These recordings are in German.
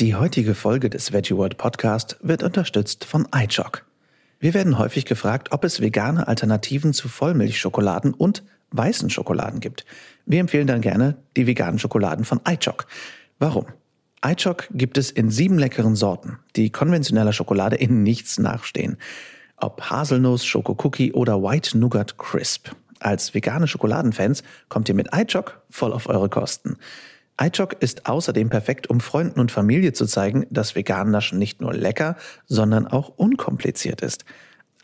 Die heutige Folge des Veggie World Podcast wird unterstützt von iChock. Wir werden häufig gefragt, ob es vegane Alternativen zu Vollmilchschokoladen und weißen Schokoladen gibt. Wir empfehlen dann gerne die veganen Schokoladen von iChock. Warum? iChock gibt es in sieben leckeren Sorten, die konventioneller Schokolade in nichts nachstehen. Ob Haselnuss, Schokokookie oder White Nougat Crisp. Als vegane Schokoladenfans kommt ihr mit iChock voll auf eure Kosten. iChock ist außerdem perfekt, um Freunden und Familie zu zeigen, dass vegan Naschen nicht nur lecker, sondern auch unkompliziert ist.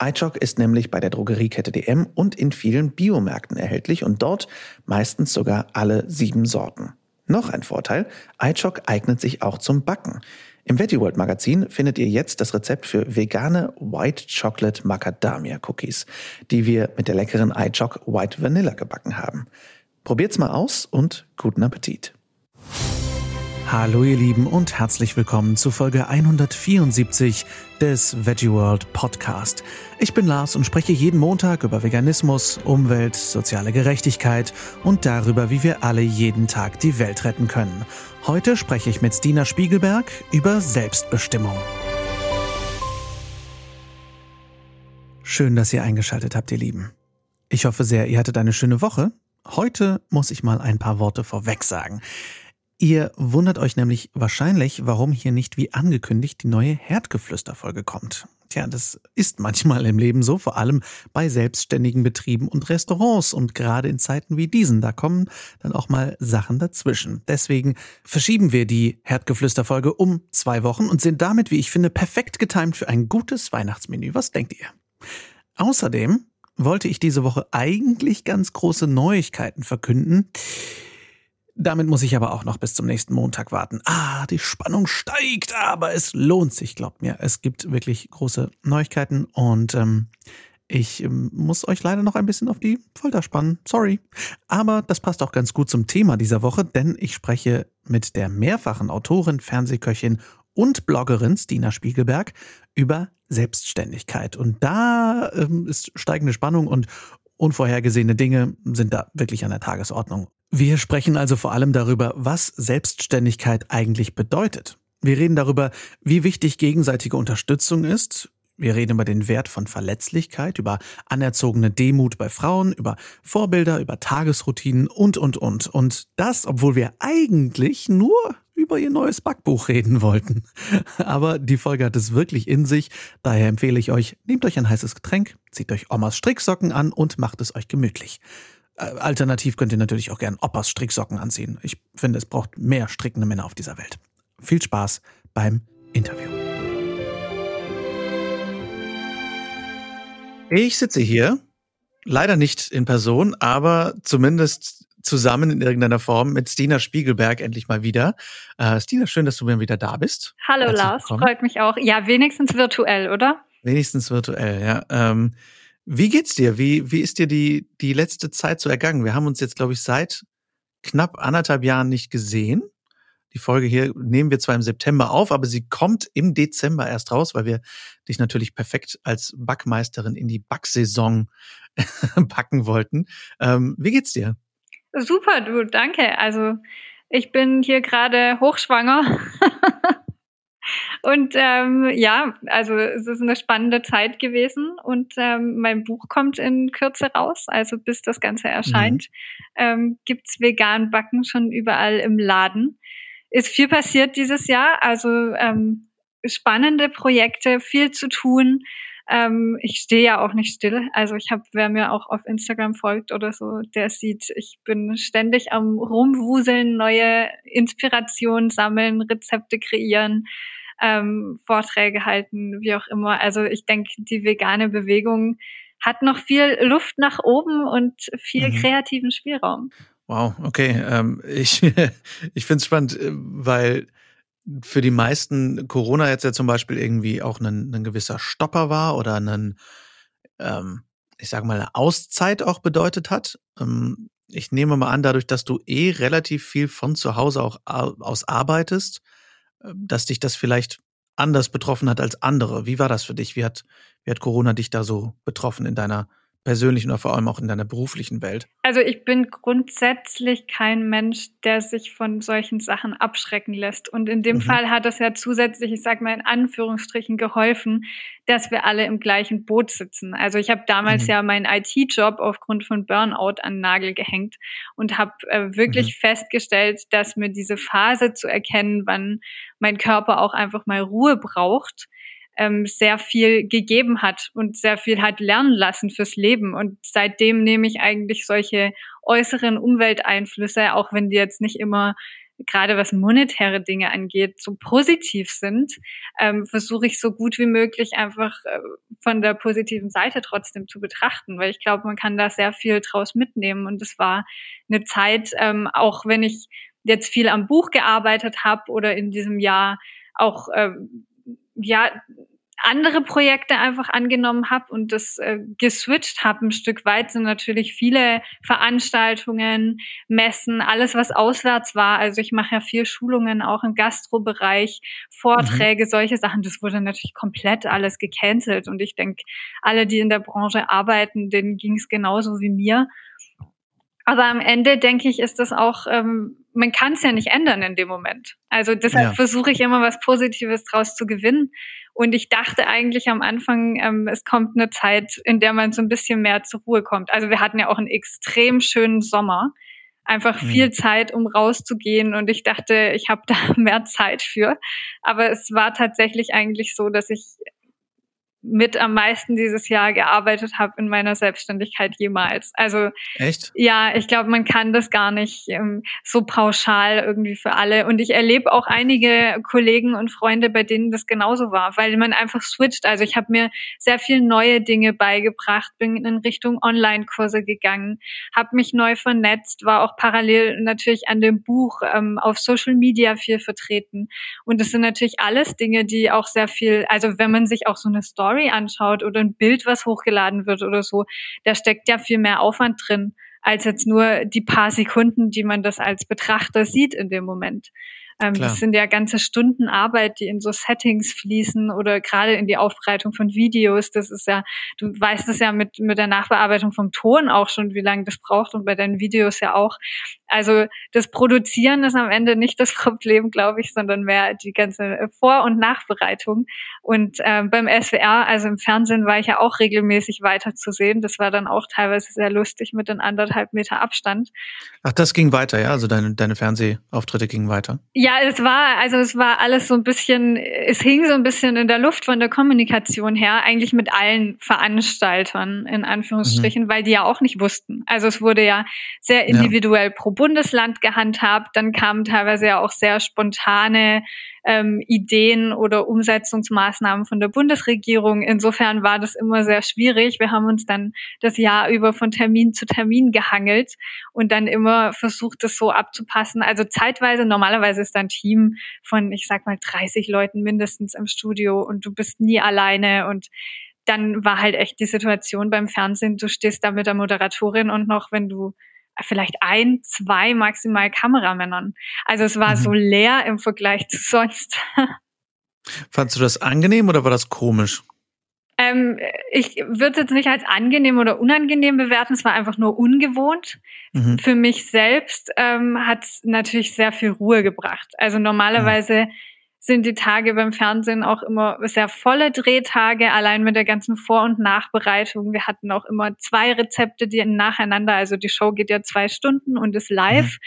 iChock ist nämlich bei der Drogeriekette DM und in vielen Biomärkten erhältlich und dort meistens sogar alle sieben Sorten. Noch ein Vorteil, iChock eignet sich auch zum Backen. Im Veggie World Magazin findet ihr jetzt das Rezept für vegane White Chocolate Macadamia Cookies, die wir mit der leckeren iChock White Vanilla gebacken haben. Probiert's mal aus und guten Appetit. Hallo ihr Lieben und herzlich willkommen zu Folge 174 des Veggie World Podcast. Ich bin Lars und spreche jeden Montag über Veganismus, Umwelt, soziale Gerechtigkeit und darüber, wie wir alle jeden Tag die Welt retten können. Heute spreche ich mit Stina Spiegelberg über Selbstbestimmung. Schön, dass ihr eingeschaltet habt, ihr Lieben. Ich hoffe sehr, ihr hattet eine schöne Woche. Heute muss ich mal ein paar Worte vorweg sagen. Ihr wundert euch nämlich wahrscheinlich, warum hier nicht wie angekündigt die neue Herdgeflüster-Folge kommt. Tja, das ist manchmal im Leben so, vor allem bei selbstständigen Betrieben und Restaurants und gerade in Zeiten wie diesen, da kommen dann auch mal Sachen dazwischen. Deswegen verschieben wir die Herdgeflüster-Folge um zwei Wochen und sind damit, wie ich finde, perfekt getimt für ein gutes Weihnachtsmenü. Was denkt ihr? Außerdem wollte ich diese Woche eigentlich ganz große Neuigkeiten verkünden. Damit muss ich aber auch noch bis zum nächsten Montag warten. Ah, die Spannung steigt, aber es lohnt sich, glaubt mir. Es gibt wirklich große Neuigkeiten und ähm, ich ähm, muss euch leider noch ein bisschen auf die Folter spannen. Sorry. Aber das passt auch ganz gut zum Thema dieser Woche, denn ich spreche mit der mehrfachen Autorin, Fernsehköchin und Bloggerin Stina Spiegelberg über Selbstständigkeit. Und da ähm, ist steigende Spannung und unvorhergesehene Dinge sind da wirklich an der Tagesordnung. Wir sprechen also vor allem darüber, was Selbstständigkeit eigentlich bedeutet. Wir reden darüber, wie wichtig gegenseitige Unterstützung ist. Wir reden über den Wert von Verletzlichkeit, über anerzogene Demut bei Frauen, über Vorbilder, über Tagesroutinen und, und, und. Und das, obwohl wir eigentlich nur über ihr neues Backbuch reden wollten. Aber die Folge hat es wirklich in sich. Daher empfehle ich euch, nehmt euch ein heißes Getränk, zieht euch Omas Stricksocken an und macht es euch gemütlich. Äh, alternativ könnt ihr natürlich auch gern Oppas Stricksocken anziehen. Ich finde, es braucht mehr strickende Männer auf dieser Welt. Viel Spaß beim Interview. Ich sitze hier, leider nicht in Person, aber zumindest zusammen in irgendeiner Form mit Stina Spiegelberg endlich mal wieder. Äh, Stina, schön, dass du mir wieder da bist. Hallo Herzlich Lars, willkommen. freut mich auch. Ja, wenigstens virtuell, oder? Wenigstens virtuell, ja. Ähm, wie geht's dir? Wie, wie ist dir die, die letzte Zeit so ergangen? Wir haben uns jetzt, glaube ich, seit knapp anderthalb Jahren nicht gesehen. Die Folge hier nehmen wir zwar im September auf, aber sie kommt im Dezember erst raus, weil wir dich natürlich perfekt als Backmeisterin in die Backsaison packen wollten. Ähm, wie geht's dir? Super, du, danke. Also ich bin hier gerade hochschwanger. Und ähm, ja, also es ist eine spannende Zeit gewesen und ähm, mein Buch kommt in Kürze raus. Also bis das Ganze erscheint, mhm. ähm, gibt's vegan Backen schon überall im Laden. Ist viel passiert dieses Jahr, also ähm, spannende Projekte, viel zu tun. Ähm, ich stehe ja auch nicht still. Also ich habe, wer mir auch auf Instagram folgt oder so, der sieht, ich bin ständig am Rumwuseln, neue Inspirationen sammeln, Rezepte kreieren ähm, Vorträge halten, wie auch immer. Also ich denke, die vegane Bewegung hat noch viel Luft nach oben und viel mhm. kreativen Spielraum. Wow, okay. Ähm, ich ich finde es spannend, äh, weil für die meisten Corona jetzt ja zum Beispiel irgendwie auch ein, ein gewisser Stopper war oder ein, ähm, ich sage mal, eine Auszeit auch bedeutet hat. Ähm, ich nehme mal an, dadurch, dass du eh relativ viel von zu Hause auch aus arbeitest, dass dich das vielleicht anders betroffen hat als andere. Wie war das für dich? Wie hat, wie hat Corona dich da so betroffen in deiner persönlichen oder vor allem auch in deiner beruflichen Welt? Also ich bin grundsätzlich kein Mensch, der sich von solchen Sachen abschrecken lässt. Und in dem mhm. Fall hat es ja zusätzlich, ich sage mal in Anführungsstrichen, geholfen, dass wir alle im gleichen Boot sitzen. Also ich habe damals mhm. ja meinen IT-Job aufgrund von Burnout an Nagel gehängt und habe äh, wirklich mhm. festgestellt, dass mir diese Phase zu erkennen, wann mein Körper auch einfach mal Ruhe braucht, ähm, sehr viel gegeben hat und sehr viel hat lernen lassen fürs Leben. Und seitdem nehme ich eigentlich solche äußeren Umwelteinflüsse, auch wenn die jetzt nicht immer gerade was monetäre Dinge angeht, so positiv sind, ähm, versuche ich so gut wie möglich einfach äh, von der positiven Seite trotzdem zu betrachten, weil ich glaube, man kann da sehr viel draus mitnehmen. Und es war eine Zeit, ähm, auch wenn ich jetzt viel am Buch gearbeitet habe oder in diesem Jahr auch ähm, ja andere Projekte einfach angenommen habe und das äh, geswitcht habe ein Stück weit, sind natürlich viele Veranstaltungen, Messen, alles was auswärts war. Also ich mache ja viel Schulungen auch im Gastrobereich, Vorträge, mhm. solche Sachen. Das wurde natürlich komplett alles gecancelt und ich denke, alle, die in der Branche arbeiten, denen ging es genauso wie mir. Aber am Ende denke ich, ist das auch, ähm, man kann es ja nicht ändern in dem Moment. Also deshalb ja. versuche ich immer was Positives draus zu gewinnen. Und ich dachte eigentlich am Anfang, ähm, es kommt eine Zeit, in der man so ein bisschen mehr zur Ruhe kommt. Also wir hatten ja auch einen extrem schönen Sommer. Einfach mhm. viel Zeit, um rauszugehen. Und ich dachte, ich habe da mehr Zeit für. Aber es war tatsächlich eigentlich so, dass ich mit am meisten dieses Jahr gearbeitet habe in meiner Selbstständigkeit jemals. Also echt? Ja, ich glaube, man kann das gar nicht ähm, so pauschal irgendwie für alle. Und ich erlebe auch einige Kollegen und Freunde, bei denen das genauso war, weil man einfach switcht. Also ich habe mir sehr viel neue Dinge beigebracht, bin in Richtung Online-Kurse gegangen, habe mich neu vernetzt, war auch parallel natürlich an dem Buch ähm, auf Social Media viel vertreten. Und das sind natürlich alles Dinge, die auch sehr viel, also wenn man sich auch so eine Story Story anschaut oder ein Bild, was hochgeladen wird oder so, da steckt ja viel mehr Aufwand drin, als jetzt nur die paar Sekunden, die man das als Betrachter sieht in dem Moment. Ähm, das sind ja ganze Stunden Arbeit, die in so Settings fließen oder gerade in die Aufbereitung von Videos. Das ist ja, du weißt es ja mit, mit der Nachbearbeitung vom Ton auch schon, wie lange das braucht und bei deinen Videos ja auch. Also das Produzieren ist am Ende nicht das Problem, glaube ich, sondern mehr die ganze Vor- und Nachbereitung. Und äh, beim SWR, also im Fernsehen, war ich ja auch regelmäßig weiter zu sehen. Das war dann auch teilweise sehr lustig mit den anderthalb Meter Abstand. Ach, das ging weiter, ja? Also deine, deine Fernsehauftritte gingen weiter? Ja, es war, also es war alles so ein bisschen, es hing so ein bisschen in der Luft von der Kommunikation her, eigentlich mit allen Veranstaltern, in Anführungsstrichen, mhm. weil die ja auch nicht wussten. Also es wurde ja sehr individuell ja. pro Bundesland gehandhabt, dann kamen teilweise ja auch sehr spontane ähm, Ideen oder Umsetzungsmaßnahmen von der Bundesregierung. Insofern war das immer sehr schwierig. Wir haben uns dann das Jahr über von Termin zu Termin gehangelt und dann immer versucht, das so abzupassen. Also zeitweise, normalerweise ist ein Team von, ich sag mal, 30 Leuten mindestens im Studio und du bist nie alleine und dann war halt echt die Situation beim Fernsehen, du stehst da mit der Moderatorin und noch, wenn du vielleicht ein, zwei maximal Kameramännern. Also es war mhm. so leer im Vergleich zu sonst. Fandst du das angenehm oder war das komisch? Ähm, ich würde es jetzt nicht als angenehm oder unangenehm bewerten, es war einfach nur ungewohnt. Mhm. Für mich selbst ähm, hat es natürlich sehr viel Ruhe gebracht. Also normalerweise mhm sind die Tage beim Fernsehen auch immer sehr volle Drehtage, allein mit der ganzen Vor- und Nachbereitung. Wir hatten auch immer zwei Rezepte, die nacheinander, also die Show geht ja zwei Stunden und ist live. Mhm.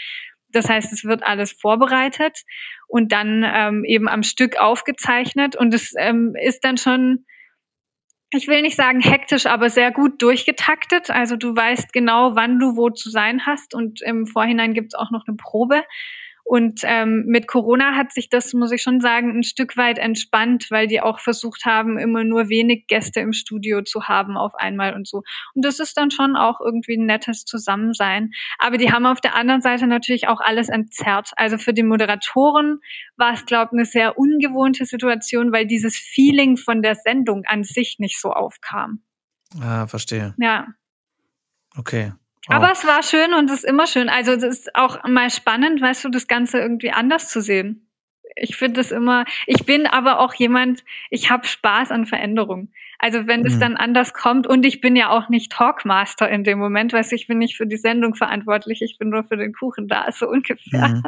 Das heißt, es wird alles vorbereitet und dann ähm, eben am Stück aufgezeichnet und es ähm, ist dann schon ich will nicht sagen hektisch, aber sehr gut durchgetaktet. Also du weißt genau, wann du wo zu sein hast und im Vorhinein gibt es auch noch eine Probe. Und ähm, mit Corona hat sich das, muss ich schon sagen, ein Stück weit entspannt, weil die auch versucht haben, immer nur wenig Gäste im Studio zu haben auf einmal und so. Und das ist dann schon auch irgendwie ein nettes Zusammensein. Aber die haben auf der anderen Seite natürlich auch alles entzerrt. Also für die Moderatoren war es, glaube ich, eine sehr ungewohnte Situation, weil dieses Feeling von der Sendung an sich nicht so aufkam. Ah, verstehe. Ja. Okay. Aber es war schön und es ist immer schön. Also es ist auch mal spannend, weißt du, das Ganze irgendwie anders zu sehen. Ich finde das immer, ich bin aber auch jemand, ich habe Spaß an Veränderung. Also wenn es mhm. dann anders kommt und ich bin ja auch nicht Talkmaster in dem Moment, weiß ich bin nicht für die Sendung verantwortlich, ich bin nur für den Kuchen da, so ungefähr. Mhm.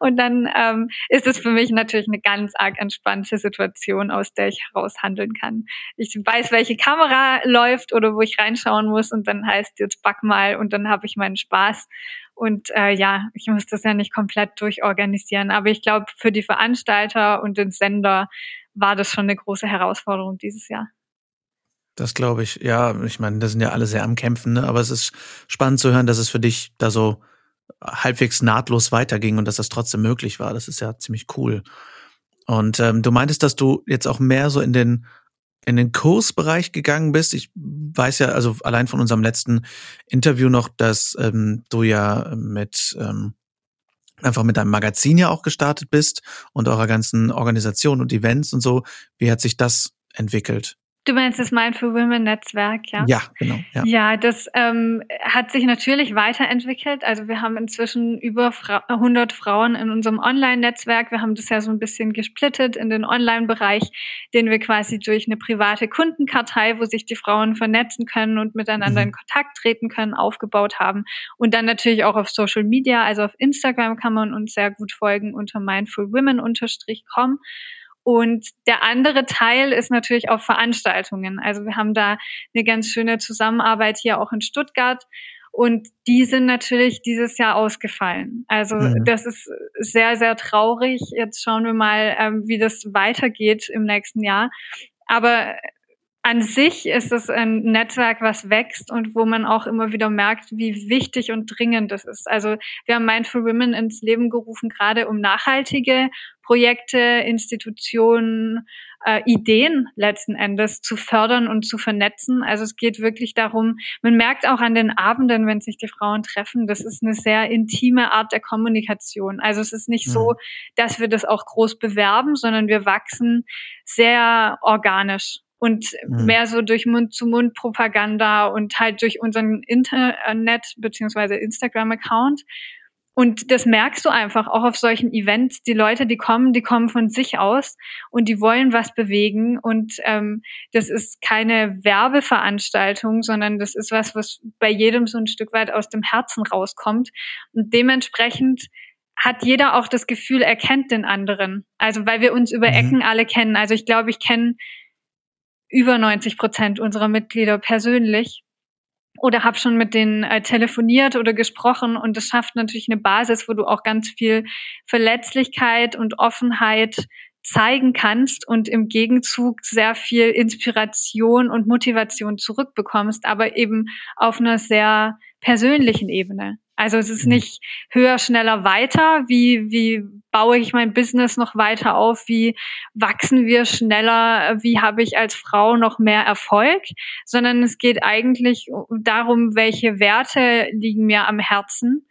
Und dann ähm, ist es für mich natürlich eine ganz arg entspannte Situation, aus der ich heraushandeln kann. Ich weiß, welche Kamera läuft oder wo ich reinschauen muss und dann heißt jetzt back mal und dann habe ich meinen Spaß. Und äh, ja, ich muss das ja nicht komplett durchorganisieren. Aber ich glaube, für die Veranstalter und den Sender war das schon eine große Herausforderung dieses Jahr. Das glaube ich. Ja, ich meine, da sind ja alle sehr am Kämpfen, ne? aber es ist spannend zu hören, dass es für dich da so halbwegs nahtlos weiterging und dass das trotzdem möglich war. Das ist ja ziemlich cool. Und ähm, du meintest, dass du jetzt auch mehr so in den in den Kursbereich gegangen bist. Ich weiß ja, also allein von unserem letzten Interview noch, dass ähm, du ja mit ähm, einfach mit deinem Magazin ja auch gestartet bist und eurer ganzen Organisation und Events und so. Wie hat sich das entwickelt? Du meinst das Mindful Women Netzwerk, ja? Ja, genau. Ja, ja das ähm, hat sich natürlich weiterentwickelt. Also wir haben inzwischen über Fra 100 Frauen in unserem Online-Netzwerk. Wir haben das ja so ein bisschen gesplittet in den Online-Bereich, den wir quasi durch eine private Kundenkartei, wo sich die Frauen vernetzen können und miteinander mhm. in Kontakt treten können, aufgebaut haben. Und dann natürlich auch auf Social Media, also auf Instagram kann man uns sehr gut folgen unter mindfulwomen-com. Und der andere Teil ist natürlich auf Veranstaltungen. Also wir haben da eine ganz schöne Zusammenarbeit hier auch in Stuttgart. Und die sind natürlich dieses Jahr ausgefallen. Also mhm. das ist sehr, sehr traurig. Jetzt schauen wir mal, ähm, wie das weitergeht im nächsten Jahr. Aber an sich ist es ein Netzwerk, was wächst und wo man auch immer wieder merkt, wie wichtig und dringend das ist. Also wir haben Mindful Women ins Leben gerufen, gerade um nachhaltige Projekte, Institutionen, äh, Ideen letzten Endes zu fördern und zu vernetzen. Also es geht wirklich darum, man merkt auch an den Abenden, wenn sich die Frauen treffen, das ist eine sehr intime Art der Kommunikation. Also es ist nicht mhm. so, dass wir das auch groß bewerben, sondern wir wachsen sehr organisch und mhm. mehr so durch Mund-zu-Mund-Propaganda und halt durch unseren Internet- beziehungsweise Instagram-Account. Und das merkst du einfach auch auf solchen Events. Die Leute, die kommen, die kommen von sich aus und die wollen was bewegen. Und ähm, das ist keine Werbeveranstaltung, sondern das ist was, was bei jedem so ein Stück weit aus dem Herzen rauskommt. Und dementsprechend hat jeder auch das Gefühl, er kennt den anderen. Also weil wir uns über mhm. Ecken alle kennen. Also ich glaube, ich kenne über 90 Prozent unserer Mitglieder persönlich oder habe schon mit denen äh, telefoniert oder gesprochen und das schafft natürlich eine Basis, wo du auch ganz viel Verletzlichkeit und Offenheit zeigen kannst und im Gegenzug sehr viel Inspiration und Motivation zurückbekommst, aber eben auf einer sehr persönlichen Ebene. Also es ist mhm. nicht höher, schneller, weiter. Wie, wie baue ich mein Business noch weiter auf? Wie wachsen wir schneller? Wie habe ich als Frau noch mehr Erfolg? Sondern es geht eigentlich darum, welche Werte liegen mir am Herzen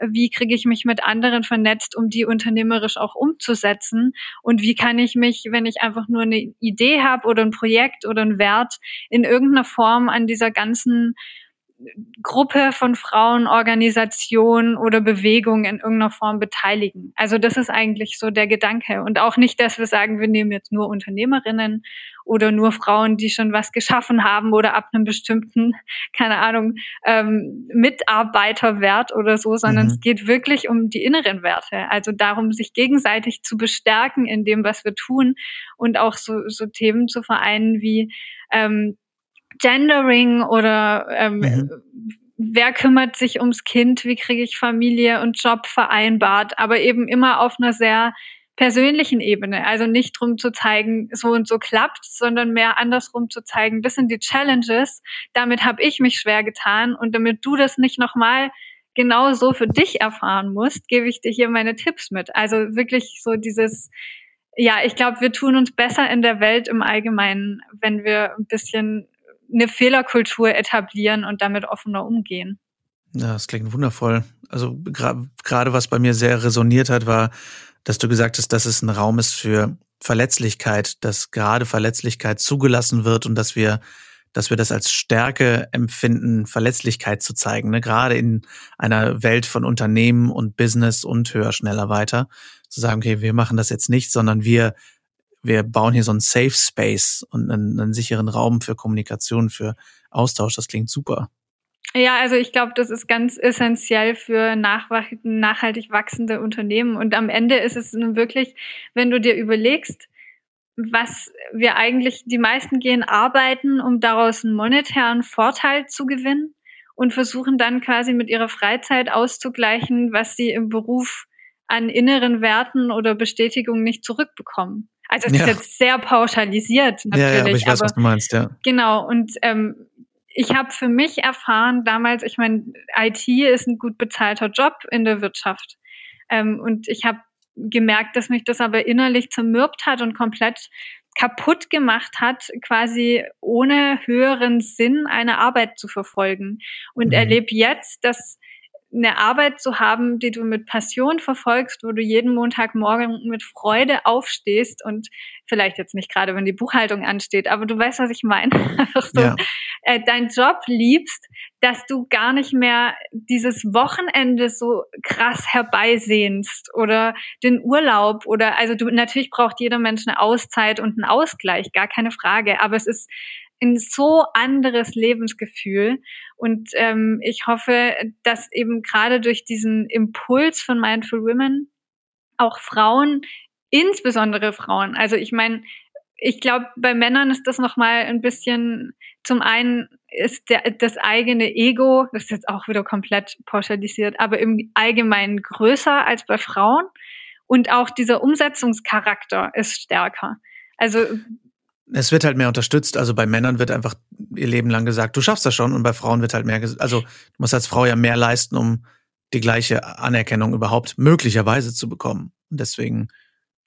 wie kriege ich mich mit anderen vernetzt, um die unternehmerisch auch umzusetzen und wie kann ich mich, wenn ich einfach nur eine Idee habe oder ein Projekt oder ein Wert in irgendeiner Form an dieser ganzen Gruppe von Frauen, Organisation oder Bewegung in irgendeiner Form beteiligen. Also das ist eigentlich so der Gedanke. Und auch nicht, dass wir sagen, wir nehmen jetzt nur Unternehmerinnen oder nur Frauen, die schon was geschaffen haben oder ab einem bestimmten, keine Ahnung, ähm, Mitarbeiterwert oder so, sondern mhm. es geht wirklich um die inneren Werte. Also darum, sich gegenseitig zu bestärken in dem, was wir tun und auch so, so Themen zu vereinen wie ähm, Gendering oder ähm, mhm. wer kümmert sich ums Kind, wie kriege ich Familie und Job vereinbart, aber eben immer auf einer sehr persönlichen Ebene. Also nicht drum zu zeigen, so und so klappt, sondern mehr andersrum zu zeigen, das sind die Challenges, damit habe ich mich schwer getan und damit du das nicht nochmal genau so für dich erfahren musst, gebe ich dir hier meine Tipps mit. Also wirklich so dieses, ja, ich glaube, wir tun uns besser in der Welt im Allgemeinen, wenn wir ein bisschen eine Fehlerkultur etablieren und damit offener umgehen. Ja, das klingt wundervoll. Also gerade was bei mir sehr resoniert hat, war, dass du gesagt hast, dass es ein Raum ist für Verletzlichkeit, dass gerade Verletzlichkeit zugelassen wird und dass wir, dass wir das als Stärke empfinden, Verletzlichkeit zu zeigen. Ne? Gerade in einer Welt von Unternehmen und Business und höher, schneller, weiter. Zu sagen, okay, wir machen das jetzt nicht, sondern wir wir bauen hier so einen Safe Space und einen, einen sicheren Raum für Kommunikation, für Austausch. Das klingt super. Ja, also ich glaube, das ist ganz essentiell für nachhaltig wachsende Unternehmen. Und am Ende ist es nun wirklich, wenn du dir überlegst, was wir eigentlich, die meisten gehen arbeiten, um daraus einen monetären Vorteil zu gewinnen und versuchen dann quasi mit ihrer Freizeit auszugleichen, was sie im Beruf an inneren Werten oder Bestätigung nicht zurückbekommen. Also es ja. ist jetzt sehr pauschalisiert natürlich. Ja, ja aber ich weiß, aber, was du meinst, ja. Genau, und ähm, ich habe für mich erfahren damals, ich meine, IT ist ein gut bezahlter Job in der Wirtschaft. Ähm, und ich habe gemerkt, dass mich das aber innerlich zermürbt hat und komplett kaputt gemacht hat, quasi ohne höheren Sinn eine Arbeit zu verfolgen. Und mhm. erlebe jetzt, dass eine Arbeit zu haben, die du mit Passion verfolgst, wo du jeden Montagmorgen mit Freude aufstehst und vielleicht jetzt nicht gerade, wenn die Buchhaltung ansteht, aber du weißt, was ich meine. So, ja. äh, dein Job liebst, dass du gar nicht mehr dieses Wochenende so krass herbeisehnst oder den Urlaub oder also du natürlich braucht jeder Mensch eine Auszeit und einen Ausgleich, gar keine Frage, aber es ist ein so anderes Lebensgefühl. Und ähm, ich hoffe, dass eben gerade durch diesen Impuls von Mindful Women auch Frauen, insbesondere Frauen, also ich meine, ich glaube, bei Männern ist das nochmal ein bisschen, zum einen ist der, das eigene Ego, das ist jetzt auch wieder komplett pauschalisiert, aber im Allgemeinen größer als bei Frauen. Und auch dieser Umsetzungscharakter ist stärker. Also es wird halt mehr unterstützt. Also bei Männern wird einfach ihr Leben lang gesagt, du schaffst das schon. Und bei Frauen wird halt mehr, also du musst als Frau ja mehr leisten, um die gleiche Anerkennung überhaupt möglicherweise zu bekommen. Und deswegen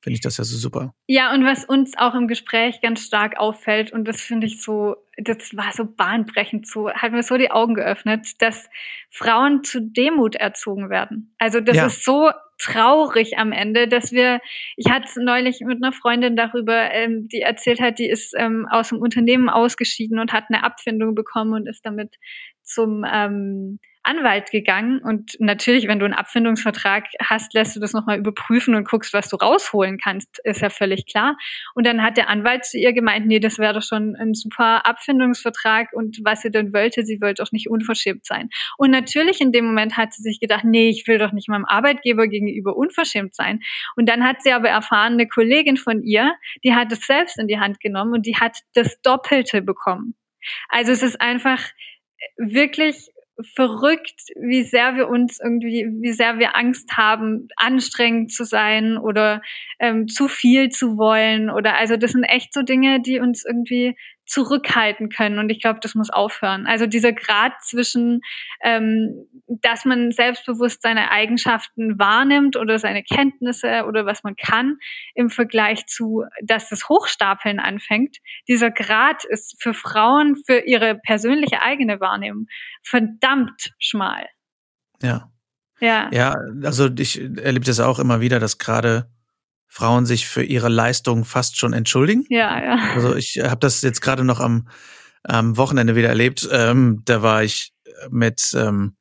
finde ich das ja so super. Ja, und was uns auch im Gespräch ganz stark auffällt, und das finde ich so, das war so bahnbrechend, so hat mir so die Augen geöffnet, dass Frauen zu Demut erzogen werden. Also das ja. ist so traurig am Ende, dass wir, ich hatte neulich mit einer Freundin darüber, ähm, die erzählt hat, die ist ähm, aus dem Unternehmen ausgeschieden und hat eine Abfindung bekommen und ist damit zum ähm, Anwalt gegangen und natürlich, wenn du einen Abfindungsvertrag hast, lässt du das nochmal überprüfen und guckst, was du rausholen kannst, ist ja völlig klar. Und dann hat der Anwalt zu ihr gemeint, nee, das wäre doch schon ein super Abfindungsvertrag und was sie denn wollte, sie wollte doch nicht unverschämt sein. Und natürlich in dem Moment hat sie sich gedacht, nee, ich will doch nicht meinem Arbeitgeber gegenüber unverschämt sein. Und dann hat sie aber erfahren, eine Kollegin von ihr, die hat es selbst in die Hand genommen und die hat das Doppelte bekommen. Also es ist einfach wirklich verrückt, wie sehr wir uns irgendwie, wie sehr wir Angst haben, anstrengend zu sein oder ähm, zu viel zu wollen oder also das sind echt so Dinge, die uns irgendwie zurückhalten können. Und ich glaube, das muss aufhören. Also dieser Grad zwischen, ähm, dass man selbstbewusst seine Eigenschaften wahrnimmt oder seine Kenntnisse oder was man kann, im Vergleich zu, dass das Hochstapeln anfängt. Dieser Grad ist für Frauen, für ihre persönliche eigene Wahrnehmung verdammt schmal. Ja. Ja. Ja, also ich erlebe das auch immer wieder, dass gerade Frauen sich für ihre Leistung fast schon entschuldigen. Ja, ja. Also ich habe das jetzt gerade noch am, am Wochenende wieder erlebt. Ähm, da war ich mit, ähm,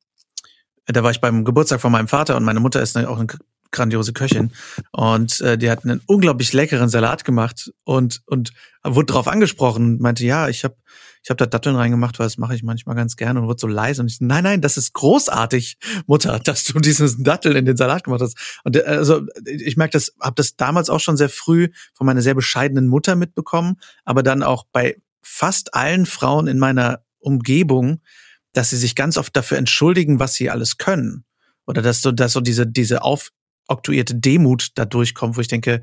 da war ich beim Geburtstag von meinem Vater und meine Mutter ist auch eine grandiose Köchin und äh, die hat einen unglaublich leckeren Salat gemacht und und wurde darauf angesprochen und meinte ja ich habe ich habe da Datteln reingemacht, weil das mache ich manchmal ganz gerne und wurde so leise und ich nein, nein, das ist großartig, Mutter, dass du dieses Datteln in den Salat gemacht hast. Und äh, also ich merke das, habe das damals auch schon sehr früh von meiner sehr bescheidenen Mutter mitbekommen, aber dann auch bei fast allen Frauen in meiner Umgebung, dass sie sich ganz oft dafür entschuldigen, was sie alles können. Oder dass so, dass so diese, diese aufoktuierte Demut da durchkommt, wo ich denke,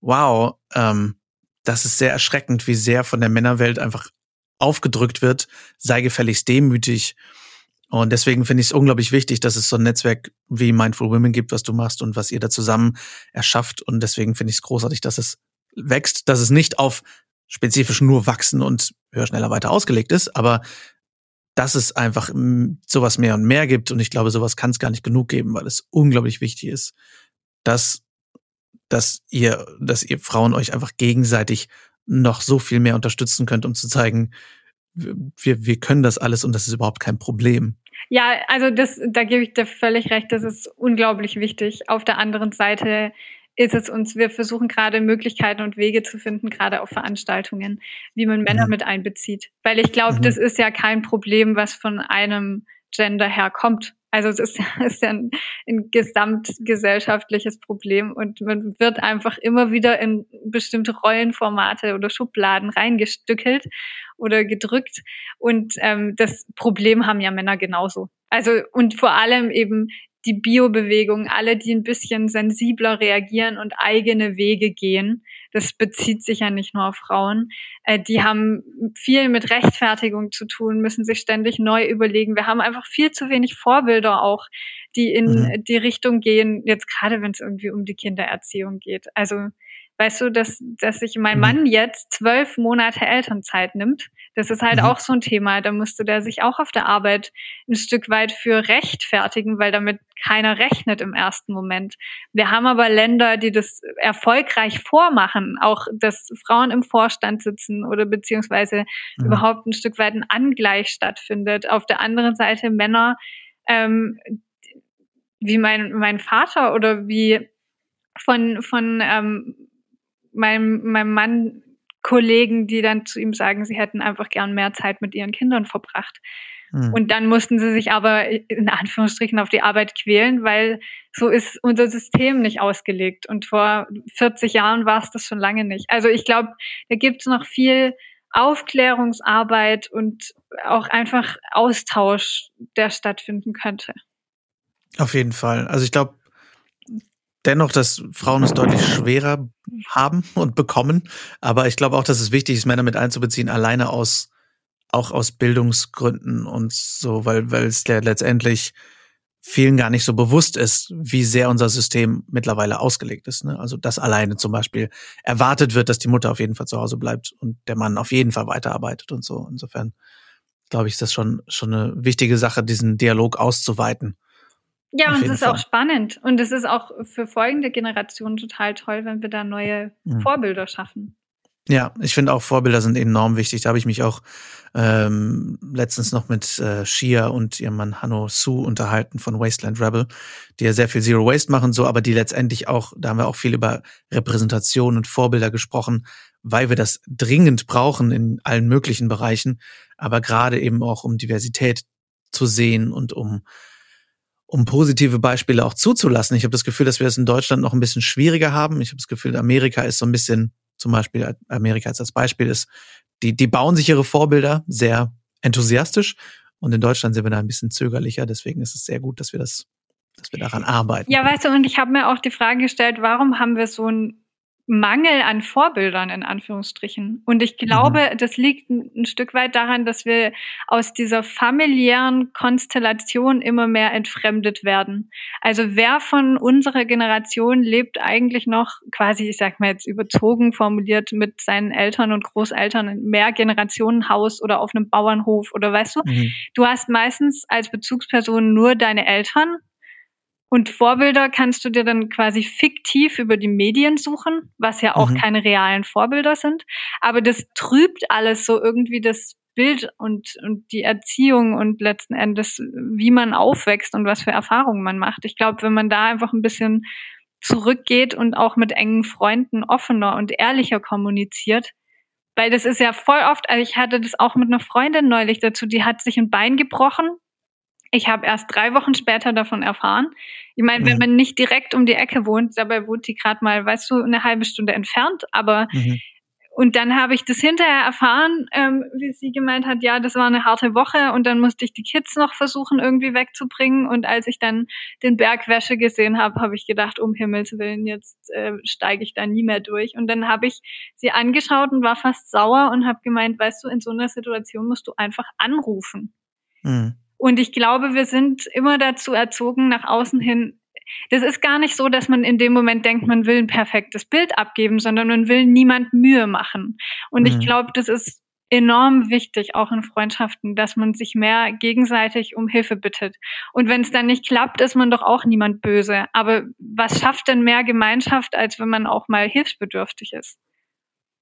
wow, ähm, das ist sehr erschreckend, wie sehr von der Männerwelt einfach aufgedrückt wird, sei gefälligst demütig. Und deswegen finde ich es unglaublich wichtig, dass es so ein Netzwerk wie Mindful Women gibt, was du machst und was ihr da zusammen erschafft. Und deswegen finde ich es großartig, dass es wächst, dass es nicht auf spezifisch nur wachsen und höher, schneller, weiter ausgelegt ist, aber dass es einfach sowas mehr und mehr gibt. Und ich glaube, sowas kann es gar nicht genug geben, weil es unglaublich wichtig ist, dass, dass ihr, dass ihr Frauen euch einfach gegenseitig noch so viel mehr unterstützen könnt, um zu zeigen, wir, wir können das alles und das ist überhaupt kein Problem. Ja, also das, da gebe ich dir völlig recht, das ist unglaublich wichtig. Auf der anderen Seite ist es uns, wir versuchen gerade Möglichkeiten und Wege zu finden, gerade auf Veranstaltungen, wie man Männer mhm. mit einbezieht. Weil ich glaube, mhm. das ist ja kein Problem, was von einem Gender herkommt. Also es ist, ist ja ein, ein gesamtgesellschaftliches Problem und man wird einfach immer wieder in bestimmte Rollenformate oder Schubladen reingestückelt oder gedrückt. Und ähm, das Problem haben ja Männer genauso. Also und vor allem eben die Biobewegung, alle, die ein bisschen sensibler reagieren und eigene Wege gehen, das bezieht sich ja nicht nur auf Frauen, äh, die haben viel mit Rechtfertigung zu tun, müssen sich ständig neu überlegen. Wir haben einfach viel zu wenig Vorbilder auch, die in mhm. die Richtung gehen, jetzt gerade wenn es irgendwie um die Kindererziehung geht. Also Weißt du, dass, dass sich mein mhm. Mann jetzt zwölf Monate Elternzeit nimmt? Das ist halt mhm. auch so ein Thema. Da musste der sich auch auf der Arbeit ein Stück weit für rechtfertigen, weil damit keiner rechnet im ersten Moment. Wir haben aber Länder, die das erfolgreich vormachen, auch dass Frauen im Vorstand sitzen oder beziehungsweise mhm. überhaupt ein Stück weit ein Angleich stattfindet. Auf der anderen Seite Männer, ähm, wie mein, mein Vater oder wie von, von ähm, meinem, meinem Mann Kollegen, die dann zu ihm sagen, sie hätten einfach gern mehr Zeit mit ihren Kindern verbracht. Mhm. Und dann mussten sie sich aber in Anführungsstrichen auf die Arbeit quälen, weil so ist unser System nicht ausgelegt. Und vor 40 Jahren war es das schon lange nicht. Also ich glaube, da gibt es noch viel Aufklärungsarbeit und auch einfach Austausch, der stattfinden könnte. Auf jeden Fall. Also ich glaube, dennoch, dass Frauen es deutlich schwerer haben und bekommen. Aber ich glaube auch, dass es wichtig ist, Männer mit einzubeziehen, alleine aus, auch aus Bildungsgründen und so, weil, weil es ja letztendlich vielen gar nicht so bewusst ist, wie sehr unser System mittlerweile ausgelegt ist. Ne? Also, dass alleine zum Beispiel erwartet wird, dass die Mutter auf jeden Fall zu Hause bleibt und der Mann auf jeden Fall weiterarbeitet und so. Insofern glaube ich, ist das schon, schon eine wichtige Sache, diesen Dialog auszuweiten. Ja, und es ist Fall. auch spannend. Und es ist auch für folgende Generationen total toll, wenn wir da neue mhm. Vorbilder schaffen. Ja, ich finde auch Vorbilder sind enorm wichtig. Da habe ich mich auch ähm, letztens noch mit äh, Shia und ihrem Mann Hanno Su unterhalten von Wasteland Rebel, die ja sehr viel Zero Waste machen, so, aber die letztendlich auch, da haben wir auch viel über Repräsentation und Vorbilder gesprochen, weil wir das dringend brauchen in allen möglichen Bereichen, aber gerade eben auch um Diversität zu sehen und um um positive Beispiele auch zuzulassen. Ich habe das Gefühl, dass wir es in Deutschland noch ein bisschen schwieriger haben. Ich habe das Gefühl, Amerika ist so ein bisschen, zum Beispiel Amerika als Beispiel ist, die, die bauen sich ihre Vorbilder sehr enthusiastisch und in Deutschland sind wir da ein bisschen zögerlicher. Deswegen ist es sehr gut, dass wir das, dass wir daran arbeiten. Ja, weißt du, und ich habe mir auch die Frage gestellt, warum haben wir so ein Mangel an Vorbildern in Anführungsstrichen. Und ich glaube, mhm. das liegt ein, Stück weit daran, dass wir aus dieser familiären Konstellation immer mehr entfremdet werden. Also wer von unserer Generation lebt eigentlich noch quasi, ich sag mal jetzt überzogen formuliert, mit seinen Eltern und Großeltern in mehr Generationenhaus oder auf einem Bauernhof oder weißt du, mhm. du hast meistens als Bezugsperson nur deine Eltern und Vorbilder kannst du dir dann quasi fiktiv über die Medien suchen, was ja auch mhm. keine realen Vorbilder sind. Aber das trübt alles so irgendwie das Bild und, und die Erziehung und letzten Endes, wie man aufwächst und was für Erfahrungen man macht. Ich glaube, wenn man da einfach ein bisschen zurückgeht und auch mit engen Freunden offener und ehrlicher kommuniziert, weil das ist ja voll oft, also ich hatte das auch mit einer Freundin neulich dazu, die hat sich ein Bein gebrochen ich habe erst drei Wochen später davon erfahren. Ich meine, wenn mhm. man nicht direkt um die Ecke wohnt, dabei wohnt die gerade mal, weißt du, eine halbe Stunde entfernt, aber mhm. und dann habe ich das hinterher erfahren, ähm, wie sie gemeint hat, ja, das war eine harte Woche und dann musste ich die Kids noch versuchen irgendwie wegzubringen und als ich dann den Berg Wäsche gesehen habe, habe ich gedacht, um Himmels Willen, jetzt äh, steige ich da nie mehr durch und dann habe ich sie angeschaut und war fast sauer und habe gemeint, weißt du, in so einer Situation musst du einfach anrufen. Mhm. Und ich glaube, wir sind immer dazu erzogen, nach außen hin. Das ist gar nicht so, dass man in dem Moment denkt, man will ein perfektes Bild abgeben, sondern man will niemand Mühe machen. Und mhm. ich glaube, das ist enorm wichtig, auch in Freundschaften, dass man sich mehr gegenseitig um Hilfe bittet. Und wenn es dann nicht klappt, ist man doch auch niemand böse. Aber was schafft denn mehr Gemeinschaft, als wenn man auch mal hilfsbedürftig ist?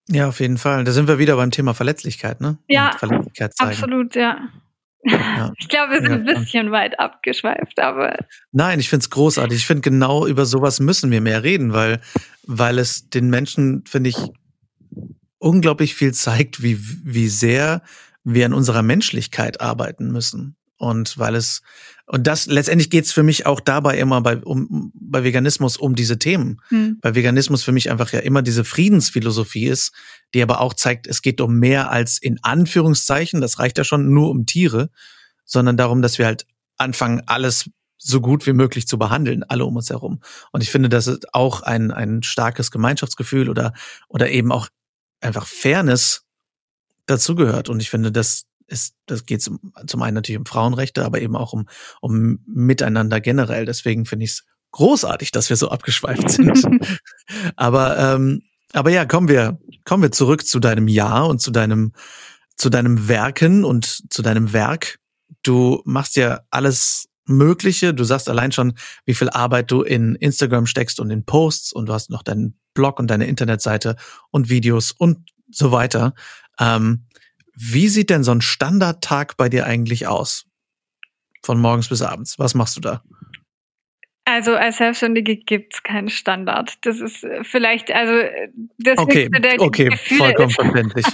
Ja, auf jeden Fall. Da sind wir wieder beim Thema Verletzlichkeit, ne? Ja, Verletzlichkeit absolut, ja. Ja. Ich glaube, wir sind ja. ein bisschen weit abgeschweift, aber. Nein, ich finde es großartig. Ich finde, genau über sowas müssen wir mehr reden, weil, weil es den Menschen, finde ich, unglaublich viel zeigt, wie, wie sehr wir an unserer Menschlichkeit arbeiten müssen. Und weil es, und das letztendlich geht's für mich auch dabei immer bei, um, bei Veganismus um diese Themen. Hm. Weil Veganismus für mich einfach ja immer diese Friedensphilosophie ist, die aber auch zeigt, es geht um mehr als in Anführungszeichen, das reicht ja schon nur um Tiere, sondern darum, dass wir halt anfangen, alles so gut wie möglich zu behandeln, alle um uns herum. Und ich finde, das ist auch ein, ein starkes Gemeinschaftsgefühl oder, oder eben auch einfach Fairness dazugehört. Und ich finde, das ist, das geht zum, zum einen natürlich um Frauenrechte, aber eben auch um, um Miteinander generell. Deswegen finde ich es großartig, dass wir so abgeschweift sind. aber, ähm, aber ja, kommen wir, kommen wir zurück zu deinem Jahr und zu deinem, zu deinem Werken und zu deinem Werk. Du machst ja alles Mögliche. Du sagst allein schon, wie viel Arbeit du in Instagram steckst und in Posts und du hast noch deinen Blog und deine Internetseite und Videos und so weiter. Ähm, wie sieht denn so ein Standardtag bei dir eigentlich aus? Von morgens bis abends. Was machst du da? Also als Selbstständige gibt's keinen Standard. Das ist äh, vielleicht, also äh, das okay, der okay, Gefühle vollkommen verständlich.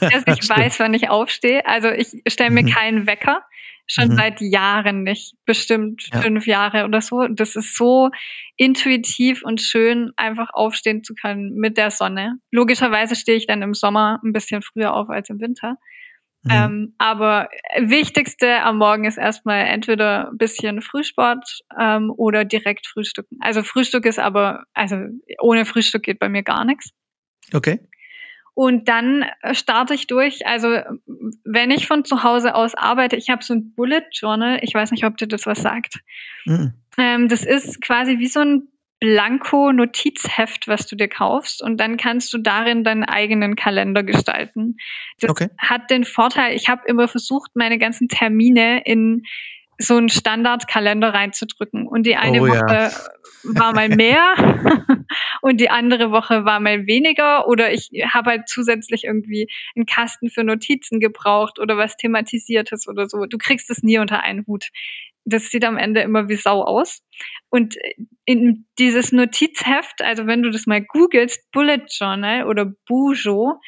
dass ich weiß, wann ich aufstehe. Also ich stelle mir mhm. keinen Wecker schon mhm. seit Jahren nicht, bestimmt ja. fünf Jahre oder so. Das ist so intuitiv und schön, einfach aufstehen zu können mit der Sonne. Logischerweise stehe ich dann im Sommer ein bisschen früher auf als im Winter. Mhm. Ähm, aber wichtigste am Morgen ist erstmal entweder ein bisschen Frühsport ähm, oder direkt frühstücken. Also Frühstück ist aber, also ohne Frühstück geht bei mir gar nichts. Okay. Und dann äh, starte ich durch. Also wenn ich von zu Hause aus arbeite, ich habe so ein Bullet Journal. Ich weiß nicht, ob dir das was sagt. Mhm. Ähm, das ist quasi wie so ein Blanko-Notizheft, was du dir kaufst und dann kannst du darin deinen eigenen Kalender gestalten. Das okay. hat den Vorteil, ich habe immer versucht, meine ganzen Termine in so einen Standardkalender reinzudrücken. Und die eine oh, Woche ja. war mal mehr und die andere Woche war mal weniger. Oder ich habe halt zusätzlich irgendwie einen Kasten für Notizen gebraucht oder was thematisiertes oder so. Du kriegst es nie unter einen Hut. Das sieht am Ende immer wie Sau aus. Und in dieses Notizheft, also wenn du das mal googelst, Bullet Journal oder Bujo,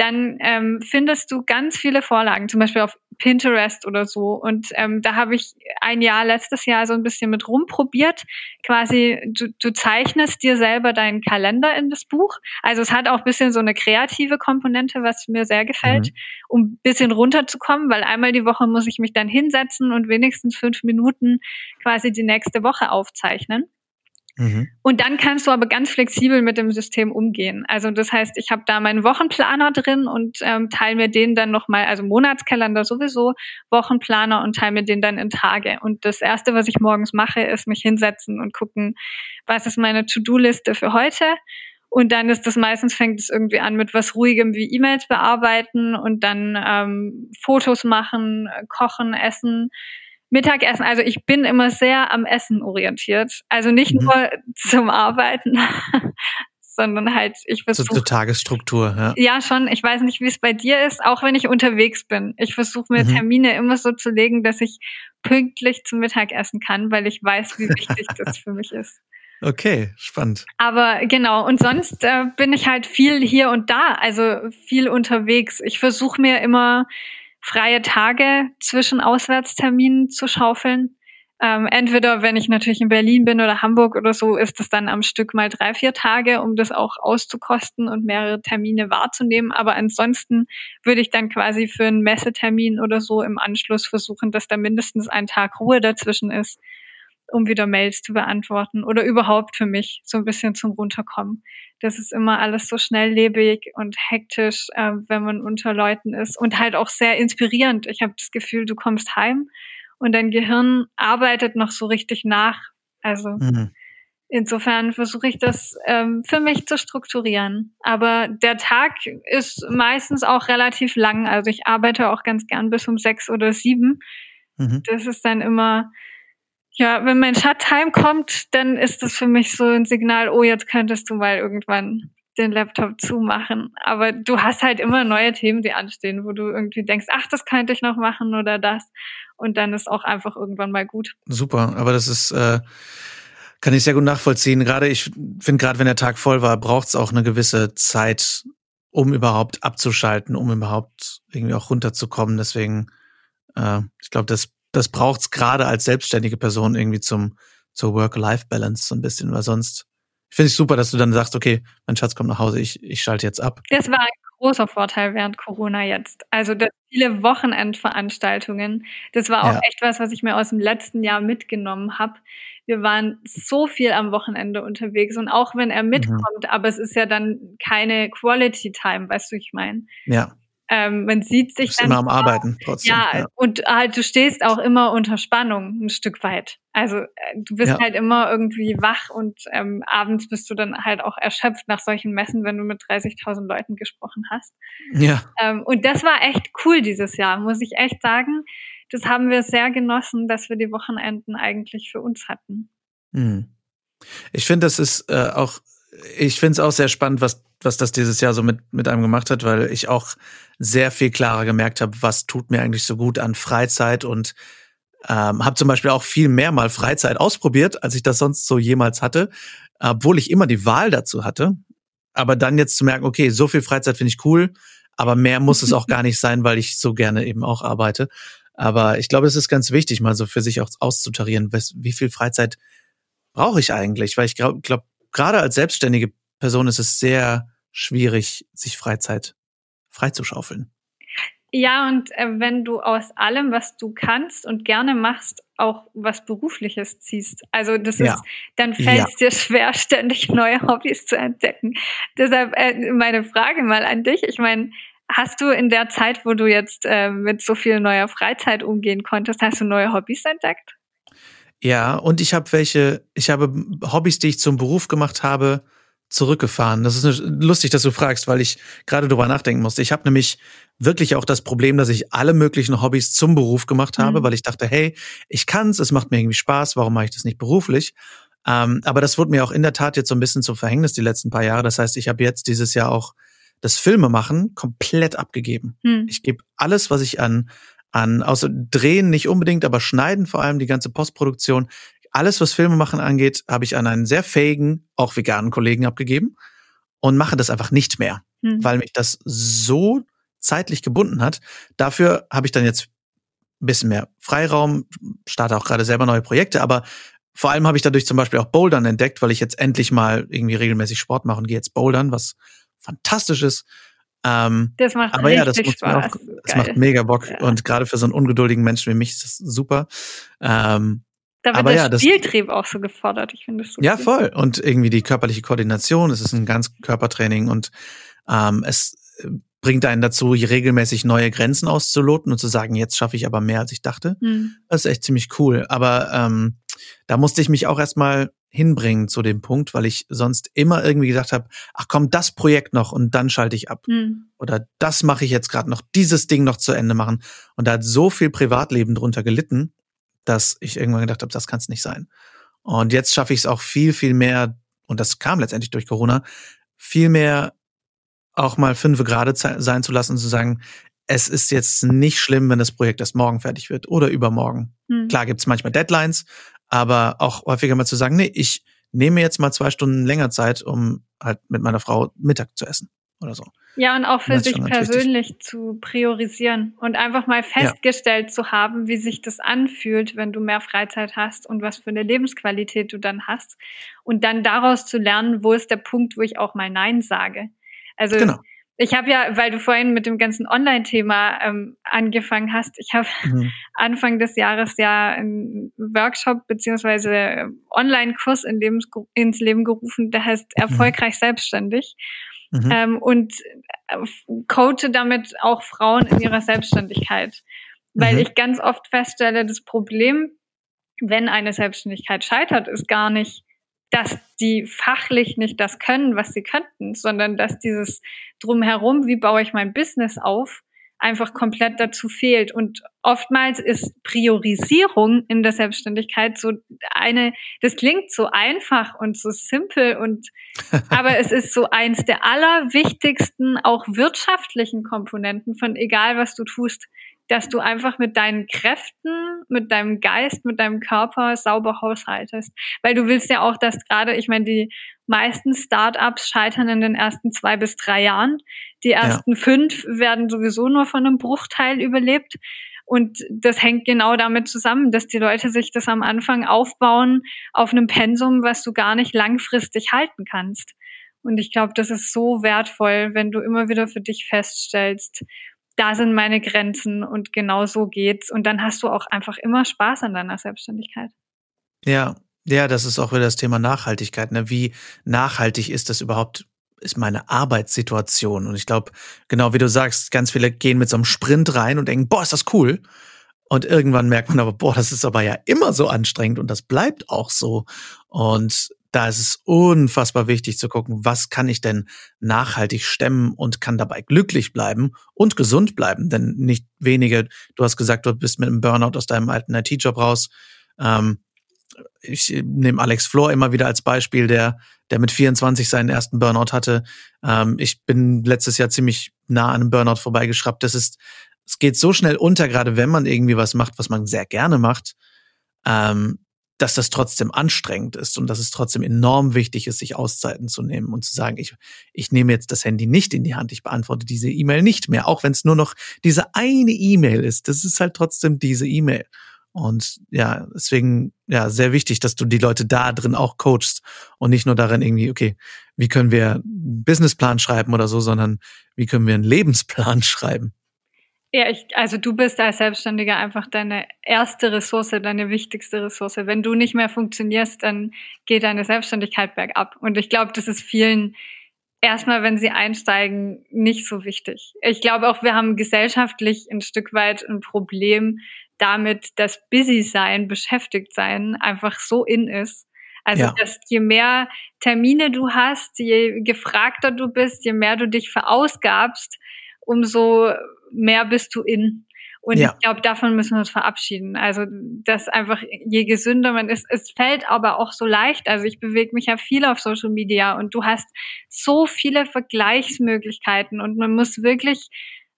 dann ähm, findest du ganz viele Vorlagen, zum Beispiel auf Pinterest oder so. Und ähm, da habe ich ein Jahr, letztes Jahr so ein bisschen mit rumprobiert. Quasi, du, du zeichnest dir selber deinen Kalender in das Buch. Also es hat auch ein bisschen so eine kreative Komponente, was mir sehr gefällt, mhm. um ein bisschen runterzukommen, weil einmal die Woche muss ich mich dann hinsetzen und wenigstens fünf Minuten quasi die nächste Woche aufzeichnen. Mhm. Und dann kannst du aber ganz flexibel mit dem System umgehen. Also das heißt, ich habe da meinen Wochenplaner drin und ähm, teile mir den dann nochmal, also Monatskalender sowieso, Wochenplaner und teile mir den dann in Tage. Und das Erste, was ich morgens mache, ist mich hinsetzen und gucken, was ist meine To-Do-Liste für heute. Und dann ist das meistens fängt es irgendwie an mit was Ruhigem wie E-Mails bearbeiten und dann ähm, Fotos machen, kochen, essen Mittagessen, also ich bin immer sehr am Essen orientiert. Also nicht mhm. nur zum Arbeiten, sondern halt, ich versuche. So, zur Tagesstruktur, ja. Ja, schon. Ich weiß nicht, wie es bei dir ist, auch wenn ich unterwegs bin. Ich versuche mir mhm. Termine immer so zu legen, dass ich pünktlich zum Mittagessen kann, weil ich weiß, wie wichtig das für mich ist. Okay, spannend. Aber genau, und sonst äh, bin ich halt viel hier und da, also viel unterwegs. Ich versuche mir immer freie Tage zwischen Auswärtsterminen zu schaufeln. Ähm, entweder, wenn ich natürlich in Berlin bin oder Hamburg oder so, ist es dann am Stück mal drei, vier Tage, um das auch auszukosten und mehrere Termine wahrzunehmen. Aber ansonsten würde ich dann quasi für einen Messetermin oder so im Anschluss versuchen, dass da mindestens ein Tag Ruhe dazwischen ist, um wieder Mails zu beantworten oder überhaupt für mich so ein bisschen zum Runterkommen. Das ist immer alles so schnelllebig und hektisch, äh, wenn man unter Leuten ist und halt auch sehr inspirierend. Ich habe das Gefühl, du kommst heim und dein Gehirn arbeitet noch so richtig nach. Also mhm. insofern versuche ich das ähm, für mich zu strukturieren. Aber der Tag ist meistens auch relativ lang. Also ich arbeite auch ganz gern bis um sechs oder sieben. Mhm. Das ist dann immer ja, wenn mein Schatz heimkommt, dann ist das für mich so ein Signal, oh, jetzt könntest du mal irgendwann den Laptop zumachen. Aber du hast halt immer neue Themen, die anstehen, wo du irgendwie denkst, ach, das könnte ich noch machen oder das. Und dann ist auch einfach irgendwann mal gut. Super, aber das ist, äh, kann ich sehr gut nachvollziehen. Gerade ich finde, gerade wenn der Tag voll war, braucht es auch eine gewisse Zeit, um überhaupt abzuschalten, um überhaupt irgendwie auch runterzukommen. Deswegen, äh, ich glaube, das, das braucht es gerade als selbstständige Person irgendwie zum zur Work-Life-Balance so ein bisschen, weil sonst finde ich super, dass du dann sagst, okay, mein Schatz kommt nach Hause, ich, ich schalte jetzt ab. Das war ein großer Vorteil während Corona jetzt. Also das viele Wochenendveranstaltungen, das war auch ja. echt was, was ich mir aus dem letzten Jahr mitgenommen habe. Wir waren so viel am Wochenende unterwegs und auch wenn er mhm. mitkommt, mhm. aber es ist ja dann keine Quality Time, weißt du, ich meine. Ja. Ähm, man sieht sich dann immer am Arbeiten trotzdem. Ja, ja, und halt du stehst auch immer unter Spannung ein Stück weit. Also äh, du bist ja. halt immer irgendwie wach und ähm, abends bist du dann halt auch erschöpft nach solchen Messen, wenn du mit 30.000 Leuten gesprochen hast. Ja. Ähm, und das war echt cool dieses Jahr, muss ich echt sagen. Das haben wir sehr genossen, dass wir die Wochenenden eigentlich für uns hatten. Mhm. Ich finde, das ist äh, auch, ich finde es auch sehr spannend, was was das dieses Jahr so mit, mit einem gemacht hat, weil ich auch sehr viel klarer gemerkt habe, was tut mir eigentlich so gut an Freizeit und ähm, habe zum Beispiel auch viel mehr mal Freizeit ausprobiert, als ich das sonst so jemals hatte, obwohl ich immer die Wahl dazu hatte. Aber dann jetzt zu merken, okay, so viel Freizeit finde ich cool, aber mehr muss es auch gar nicht sein, weil ich so gerne eben auch arbeite. Aber ich glaube, es ist ganz wichtig, mal so für sich auch auszutarieren, wie viel Freizeit brauche ich eigentlich? Weil ich glaube, glaub, gerade als selbstständige Person ist es sehr schwierig, sich Freizeit freizuschaufeln. Ja, und äh, wenn du aus allem, was du kannst und gerne machst, auch was Berufliches ziehst. Also das ja. ist, dann fällt es ja. dir schwer, ständig neue Hobbys zu entdecken. Deshalb äh, meine Frage mal an dich. Ich meine, hast du in der Zeit, wo du jetzt äh, mit so viel neuer Freizeit umgehen konntest, hast du neue Hobbys entdeckt? Ja, und ich habe welche, ich habe Hobbys, die ich zum Beruf gemacht habe, zurückgefahren? Das ist lustig, dass du fragst, weil ich gerade drüber nachdenken musste. Ich habe nämlich wirklich auch das Problem, dass ich alle möglichen Hobbys zum Beruf gemacht habe, mhm. weil ich dachte, hey, ich kann's, es macht mir irgendwie Spaß, warum mache ich das nicht beruflich? Ähm, aber das wurde mir auch in der Tat jetzt so ein bisschen zum Verhängnis die letzten paar Jahre. Das heißt, ich habe jetzt dieses Jahr auch das Filmemachen komplett abgegeben. Mhm. Ich gebe alles, was ich an an außer drehen nicht unbedingt, aber schneiden vor allem die ganze Postproduktion alles, was Filme machen angeht, habe ich an einen sehr fähigen, auch veganen Kollegen abgegeben und mache das einfach nicht mehr, hm. weil mich das so zeitlich gebunden hat. Dafür habe ich dann jetzt ein bisschen mehr Freiraum, starte auch gerade selber neue Projekte, aber vor allem habe ich dadurch zum Beispiel auch Bouldern entdeckt, weil ich jetzt endlich mal irgendwie regelmäßig Sport mache und gehe jetzt Bouldern, was fantastisch ist. Ähm, das macht aber ja, das, Spaß. Auch, das macht mega Bock ja. und gerade für so einen ungeduldigen Menschen wie mich ist das super. Ähm, da wird Aber der ja, Spieltrieb auch so gefordert. Ich finde das so Ja, cool. voll. Und irgendwie die körperliche Koordination. Es ist ein ganz Körpertraining und ähm, es bringt einen dazu, regelmäßig neue Grenzen auszuloten und zu sagen, jetzt schaffe ich aber mehr, als ich dachte. Mhm. Das ist echt ziemlich cool. Aber ähm, da musste ich mich auch erstmal hinbringen zu dem Punkt, weil ich sonst immer irgendwie gesagt habe, ach komm, das Projekt noch und dann schalte ich ab. Mhm. Oder das mache ich jetzt gerade noch, dieses Ding noch zu Ende machen. Und da hat so viel Privatleben drunter gelitten, dass ich irgendwann gedacht habe, das kann es nicht sein. Und jetzt schaffe ich es auch viel, viel mehr, und das kam letztendlich durch Corona, viel mehr auch mal fünf Grade sein zu lassen und zu sagen, es ist jetzt nicht schlimm, wenn das Projekt erst morgen fertig wird oder übermorgen. Hm. Klar gibt es manchmal Deadlines, aber auch häufiger mal zu sagen, nee, ich nehme jetzt mal zwei Stunden länger Zeit, um halt mit meiner Frau Mittag zu essen oder so. Ja, und auch für sich persönlich wichtig. zu priorisieren und einfach mal festgestellt ja. zu haben, wie sich das anfühlt, wenn du mehr Freizeit hast und was für eine Lebensqualität du dann hast. Und dann daraus zu lernen, wo ist der Punkt, wo ich auch mal Nein sage. Also genau. ich habe ja, weil du vorhin mit dem ganzen Online-Thema ähm, angefangen hast, ich habe mhm. Anfang des Jahres ja einen Workshop beziehungsweise Online-Kurs in ins Leben gerufen, der heißt mhm. Erfolgreich mhm. Selbstständig. Mhm. Ähm, und äh, coache damit auch Frauen in ihrer Selbstständigkeit. Weil mhm. ich ganz oft feststelle, das Problem, wenn eine Selbstständigkeit scheitert, ist gar nicht, dass die fachlich nicht das können, was sie könnten, sondern dass dieses drumherum, wie baue ich mein Business auf, einfach komplett dazu fehlt. Und oftmals ist Priorisierung in der Selbstständigkeit so eine, das klingt so einfach und so simpel und, aber es ist so eins der allerwichtigsten, auch wirtschaftlichen Komponenten von egal was du tust dass du einfach mit deinen Kräften, mit deinem Geist, mit deinem Körper sauber haushaltest. Weil du willst ja auch, dass gerade, ich meine, die meisten Startups scheitern in den ersten zwei bis drei Jahren. Die ersten ja. fünf werden sowieso nur von einem Bruchteil überlebt. Und das hängt genau damit zusammen, dass die Leute sich das am Anfang aufbauen auf einem Pensum, was du gar nicht langfristig halten kannst. Und ich glaube, das ist so wertvoll, wenn du immer wieder für dich feststellst, da sind meine Grenzen und genau so geht's. Und dann hast du auch einfach immer Spaß an deiner Selbstständigkeit. Ja, ja, das ist auch wieder das Thema Nachhaltigkeit. Ne? Wie nachhaltig ist das überhaupt, ist meine Arbeitssituation? Und ich glaube, genau wie du sagst, ganz viele gehen mit so einem Sprint rein und denken, boah, ist das cool. Und irgendwann merkt man aber, boah, das ist aber ja immer so anstrengend und das bleibt auch so. Und da ist es unfassbar wichtig zu gucken, was kann ich denn nachhaltig stemmen und kann dabei glücklich bleiben und gesund bleiben. Denn nicht wenige, du hast gesagt, du bist mit einem Burnout aus deinem alten IT-Job raus. Ähm, ich nehme Alex Flor immer wieder als Beispiel, der, der mit 24 seinen ersten Burnout hatte. Ähm, ich bin letztes Jahr ziemlich nah an einem Burnout vorbeigeschraubt. Das ist, es geht so schnell unter, gerade wenn man irgendwie was macht, was man sehr gerne macht. Ähm, dass das trotzdem anstrengend ist und dass es trotzdem enorm wichtig ist, sich Auszeiten zu nehmen und zu sagen, ich, ich nehme jetzt das Handy nicht in die Hand, ich beantworte diese E-Mail nicht mehr, auch wenn es nur noch diese eine E-Mail ist. Das ist halt trotzdem diese E-Mail. Und ja, deswegen, ja, sehr wichtig, dass du die Leute da drin auch coachst und nicht nur darin irgendwie, okay, wie können wir einen Businessplan schreiben oder so, sondern wie können wir einen Lebensplan schreiben. Ja, ich, also du bist als Selbstständiger einfach deine erste Ressource, deine wichtigste Ressource. Wenn du nicht mehr funktionierst, dann geht deine Selbstständigkeit bergab. Und ich glaube, das ist vielen erstmal, wenn sie einsteigen, nicht so wichtig. Ich glaube auch, wir haben gesellschaftlich ein Stück weit ein Problem damit, dass Busy sein, beschäftigt sein einfach so in ist. Also, ja. dass je mehr Termine du hast, je gefragter du bist, je mehr du dich verausgabst, umso mehr bist du in. Und ja. ich glaube, davon müssen wir uns verabschieden. Also, dass einfach je gesünder man ist, es fällt aber auch so leicht. Also ich bewege mich ja viel auf Social Media und du hast so viele Vergleichsmöglichkeiten und man muss wirklich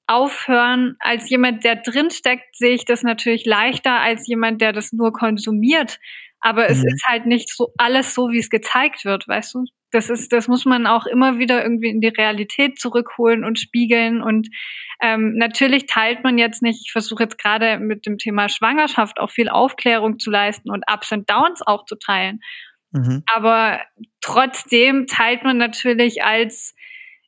aufhören. Als jemand, der drinsteckt, sehe ich das natürlich leichter als jemand, der das nur konsumiert. Aber es mhm. ist halt nicht so alles so, wie es gezeigt wird, weißt du? Das ist, das muss man auch immer wieder irgendwie in die Realität zurückholen und spiegeln. Und ähm, natürlich teilt man jetzt nicht, ich versuche jetzt gerade mit dem Thema Schwangerschaft auch viel Aufklärung zu leisten und Ups und Downs auch zu teilen. Mhm. Aber trotzdem teilt man natürlich als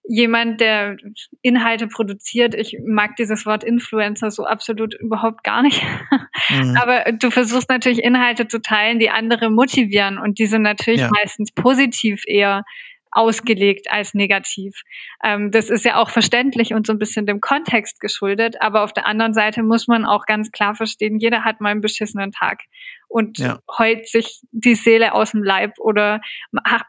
jemand, der Inhalte produziert. Ich mag dieses Wort Influencer so absolut überhaupt gar nicht. Mhm. Aber du versuchst natürlich Inhalte zu teilen, die andere motivieren und die sind natürlich ja. meistens positiv eher ausgelegt als negativ. Ähm, das ist ja auch verständlich und so ein bisschen dem Kontext geschuldet. Aber auf der anderen Seite muss man auch ganz klar verstehen, jeder hat mal einen beschissenen Tag und ja. heult sich die Seele aus dem Leib oder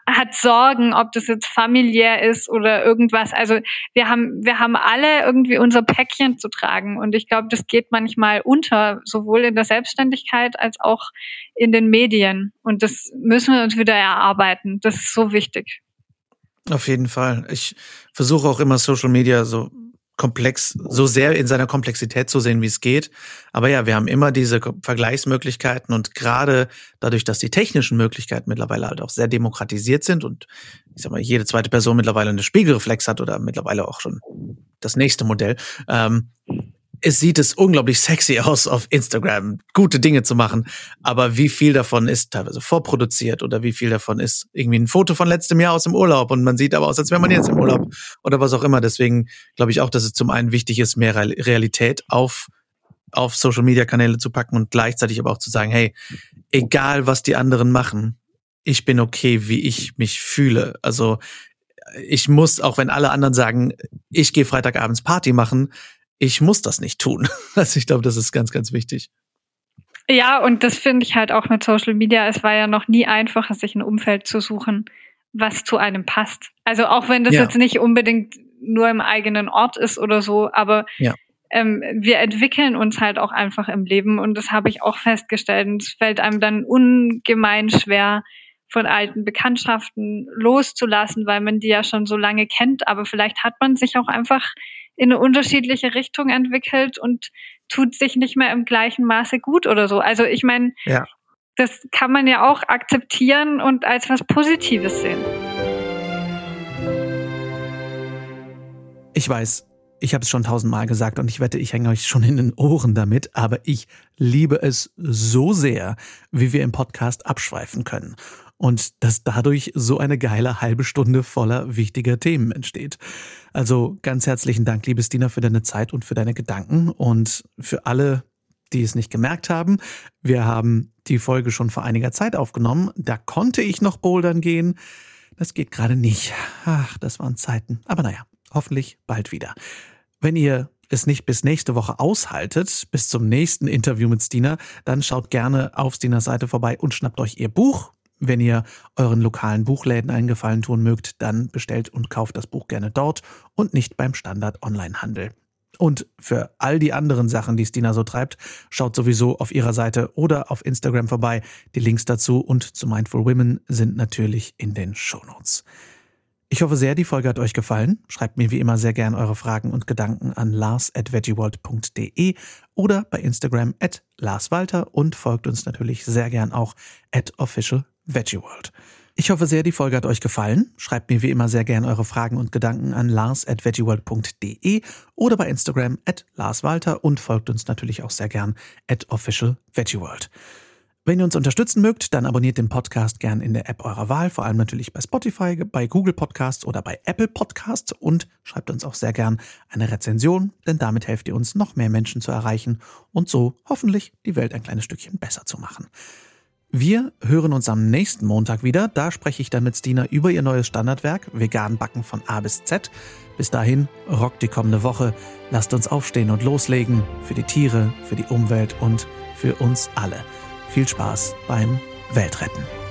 hat Sorgen, ob das jetzt familiär ist oder irgendwas. Also wir haben, wir haben alle irgendwie unser Päckchen zu tragen und ich glaube, das geht manchmal unter, sowohl in der Selbstständigkeit als auch in den Medien. Und das müssen wir uns wieder erarbeiten. Das ist so wichtig. Auf jeden Fall. Ich versuche auch immer Social Media so komplex, so sehr in seiner Komplexität zu sehen, wie es geht. Aber ja, wir haben immer diese Vergleichsmöglichkeiten und gerade dadurch, dass die technischen Möglichkeiten mittlerweile halt auch sehr demokratisiert sind und ich sag mal, jede zweite Person mittlerweile eine Spiegelreflex hat oder mittlerweile auch schon das nächste Modell, ähm, es sieht es unglaublich sexy aus, auf Instagram gute Dinge zu machen. Aber wie viel davon ist teilweise vorproduziert oder wie viel davon ist irgendwie ein Foto von letztem Jahr aus dem Urlaub und man sieht aber aus, als wäre man jetzt im Urlaub oder was auch immer. Deswegen glaube ich auch, dass es zum einen wichtig ist, mehr Realität auf auf Social Media Kanäle zu packen und gleichzeitig aber auch zu sagen, hey, egal was die anderen machen, ich bin okay, wie ich mich fühle. Also ich muss, auch wenn alle anderen sagen, ich gehe Freitagabends Party machen, ich muss das nicht tun. Also ich glaube, das ist ganz, ganz wichtig. Ja, und das finde ich halt auch mit Social Media. Es war ja noch nie einfacher, sich ein Umfeld zu suchen, was zu einem passt. Also auch wenn das ja. jetzt nicht unbedingt nur im eigenen Ort ist oder so, aber ja. ähm, wir entwickeln uns halt auch einfach im Leben und das habe ich auch festgestellt. Und es fällt einem dann ungemein schwer, von alten Bekanntschaften loszulassen, weil man die ja schon so lange kennt. Aber vielleicht hat man sich auch einfach in eine unterschiedliche Richtung entwickelt und tut sich nicht mehr im gleichen Maße gut oder so. Also ich meine, ja. das kann man ja auch akzeptieren und als was Positives sehen. Ich weiß, ich habe es schon tausendmal gesagt und ich wette, ich hänge euch schon in den Ohren damit, aber ich liebe es so sehr, wie wir im Podcast abschweifen können und dass dadurch so eine geile halbe Stunde voller wichtiger Themen entsteht. Also ganz herzlichen Dank, liebe Stina, für deine Zeit und für deine Gedanken und für alle, die es nicht gemerkt haben. Wir haben die Folge schon vor einiger Zeit aufgenommen. Da konnte ich noch bouldern gehen. Das geht gerade nicht. Ach, das waren Zeiten. Aber naja, hoffentlich bald wieder. Wenn ihr es nicht bis nächste Woche aushaltet, bis zum nächsten Interview mit Stina, dann schaut gerne auf Stinas Seite vorbei und schnappt euch ihr Buch. Wenn ihr euren lokalen Buchläden einen Gefallen tun mögt, dann bestellt und kauft das Buch gerne dort und nicht beim Standard Onlinehandel. Und für all die anderen Sachen, die Stina so treibt, schaut sowieso auf ihrer Seite oder auf Instagram vorbei. Die Links dazu und zu Mindful Women sind natürlich in den Shownotes. Ich hoffe sehr, die Folge hat euch gefallen. Schreibt mir wie immer sehr gern eure Fragen und Gedanken an lars.veggieworld.de oder bei Instagram at larswalter und folgt uns natürlich sehr gern auch at official Veggie World. Ich hoffe sehr, die Folge hat euch gefallen. Schreibt mir wie immer sehr gerne eure Fragen und Gedanken an lars.veggieworld.de oder bei Instagram at larswalter und folgt uns natürlich auch sehr gern at official World. Wenn ihr uns unterstützen mögt, dann abonniert den Podcast gern in der App eurer Wahl, vor allem natürlich bei Spotify, bei Google Podcasts oder bei Apple Podcasts und schreibt uns auch sehr gern eine Rezension, denn damit helft ihr uns, noch mehr Menschen zu erreichen und so hoffentlich die Welt ein kleines Stückchen besser zu machen. Wir hören uns am nächsten Montag wieder. Da spreche ich dann mit Stina über ihr neues Standardwerk Vegan Backen von A bis Z. Bis dahin, rockt die kommende Woche. Lasst uns aufstehen und loslegen. Für die Tiere, für die Umwelt und für uns alle. Viel Spaß beim Weltretten.